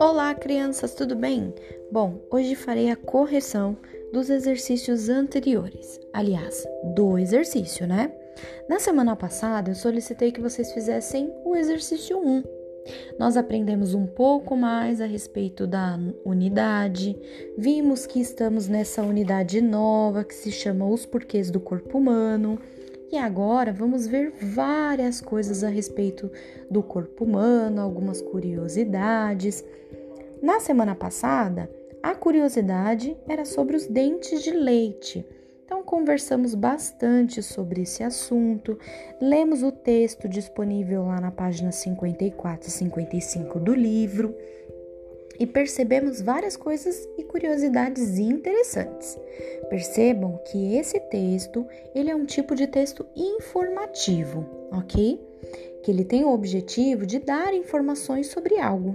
Olá, crianças, tudo bem? Bom, hoje farei a correção dos exercícios anteriores. Aliás, do exercício, né? Na semana passada, eu solicitei que vocês fizessem o exercício 1. Nós aprendemos um pouco mais a respeito da unidade, vimos que estamos nessa unidade nova que se chama Os Porquês do Corpo Humano. E agora vamos ver várias coisas a respeito do corpo humano, algumas curiosidades. Na semana passada, a curiosidade era sobre os dentes de leite. Então, conversamos bastante sobre esse assunto, lemos o texto disponível lá na página 54 e 55 do livro e percebemos várias coisas e curiosidades interessantes. Percebam que esse texto, ele é um tipo de texto informativo, ok? Que ele tem o objetivo de dar informações sobre algo.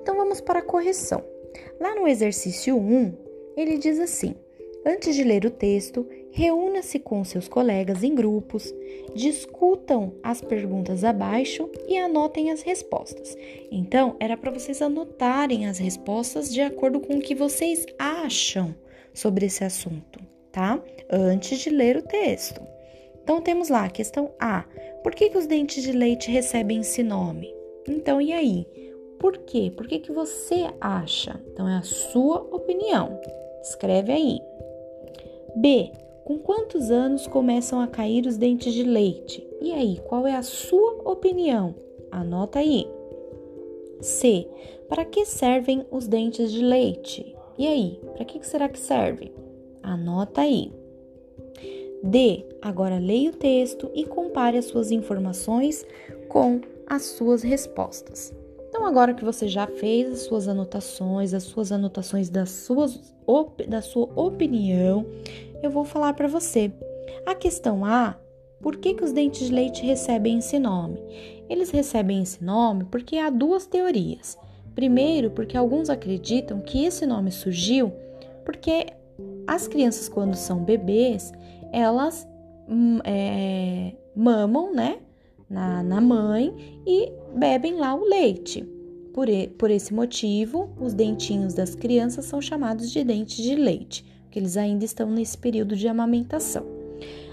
Então vamos para a correção. Lá no exercício 1, ele diz assim: Antes de ler o texto, reúna-se com seus colegas em grupos, discutam as perguntas abaixo e anotem as respostas. Então, era para vocês anotarem as respostas de acordo com o que vocês acham sobre esse assunto, tá? Antes de ler o texto. Então, temos lá a questão A: por que, que os dentes de leite recebem esse nome? Então, e aí? Por quê? Por que, que você acha? Então, é a sua opinião. Escreve aí. B. Com quantos anos começam a cair os dentes de leite? E aí, qual é a sua opinião? Anota aí. C. Para que servem os dentes de leite? E aí, para que será que serve? Anota aí. D. Agora leia o texto e compare as suas informações com as suas respostas. Então, agora que você já fez as suas anotações, as suas anotações das suas, da sua opinião, eu vou falar para você. A questão A, por que, que os dentes de leite recebem esse nome? Eles recebem esse nome porque há duas teorias. Primeiro, porque alguns acreditam que esse nome surgiu porque as crianças, quando são bebês, elas hum, é, mamam, né? Na, na mãe e bebem lá o leite. Por, e, por esse motivo, os dentinhos das crianças são chamados de dentes de leite, porque eles ainda estão nesse período de amamentação.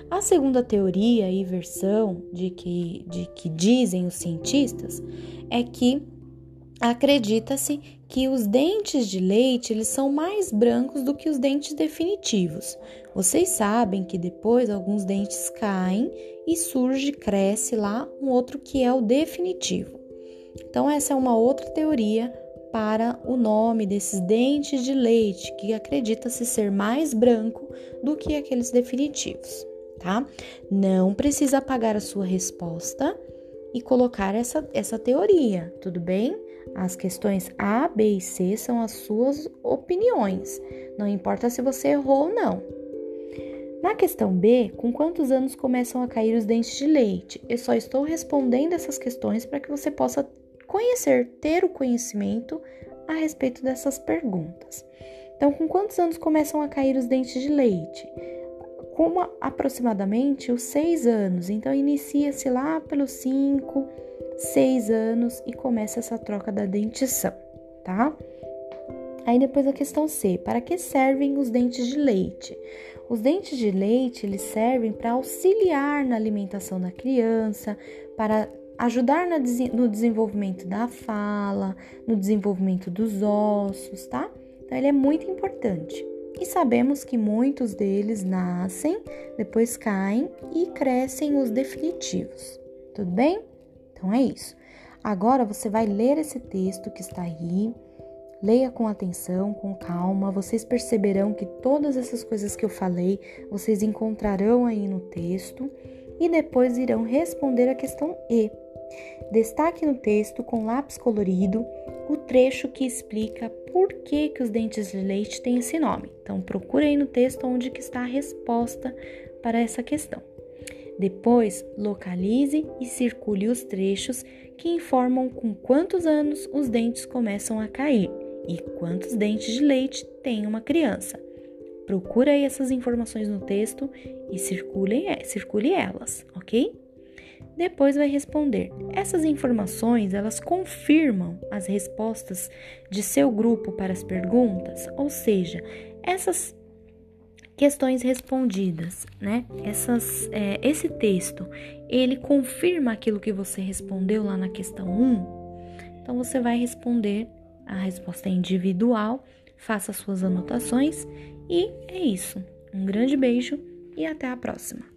A segunda teoria e versão de que, de que dizem os cientistas é que acredita-se que os dentes de leite eles são mais brancos do que os dentes definitivos. Vocês sabem que depois alguns dentes caem e surge, cresce lá um outro que é o definitivo. Então essa é uma outra teoria para o nome desses dentes de leite, que acredita-se ser mais branco do que aqueles definitivos, tá? Não precisa apagar a sua resposta e colocar essa, essa teoria, tudo bem? As questões A, B e C são as suas opiniões. Não importa se você errou ou não. Na questão B, com quantos anos começam a cair os dentes de leite? Eu só estou respondendo essas questões para que você possa conhecer, ter o conhecimento a respeito dessas perguntas. Então, com quantos anos começam a cair os dentes de leite? Com aproximadamente os seis anos. Então, inicia-se lá pelos cinco, seis anos e começa essa troca da dentição, tá? Aí depois a questão C, para que servem os dentes de leite? Os dentes de leite, eles servem para auxiliar na alimentação da criança, para ajudar no desenvolvimento da fala, no desenvolvimento dos ossos, tá? Então ele é muito importante. E sabemos que muitos deles nascem, depois caem e crescem os definitivos. Tudo bem? Então é isso. Agora você vai ler esse texto que está aí. Leia com atenção, com calma. Vocês perceberão que todas essas coisas que eu falei, vocês encontrarão aí no texto e depois irão responder a questão E. Destaque no texto com lápis colorido o trecho que explica por que, que os dentes de leite têm esse nome. Então procure aí no texto onde que está a resposta para essa questão. Depois, localize e circule os trechos que informam com quantos anos os dentes começam a cair e quantos dentes de leite tem uma criança. Procure aí essas informações no texto e circule, circule elas, ok? Depois vai responder. Essas informações, elas confirmam as respostas de seu grupo para as perguntas, ou seja, essas questões respondidas, né? Essas, é, esse texto, ele confirma aquilo que você respondeu lá na questão 1. Então você vai responder a resposta individual, faça suas anotações e é isso. Um grande beijo e até a próxima.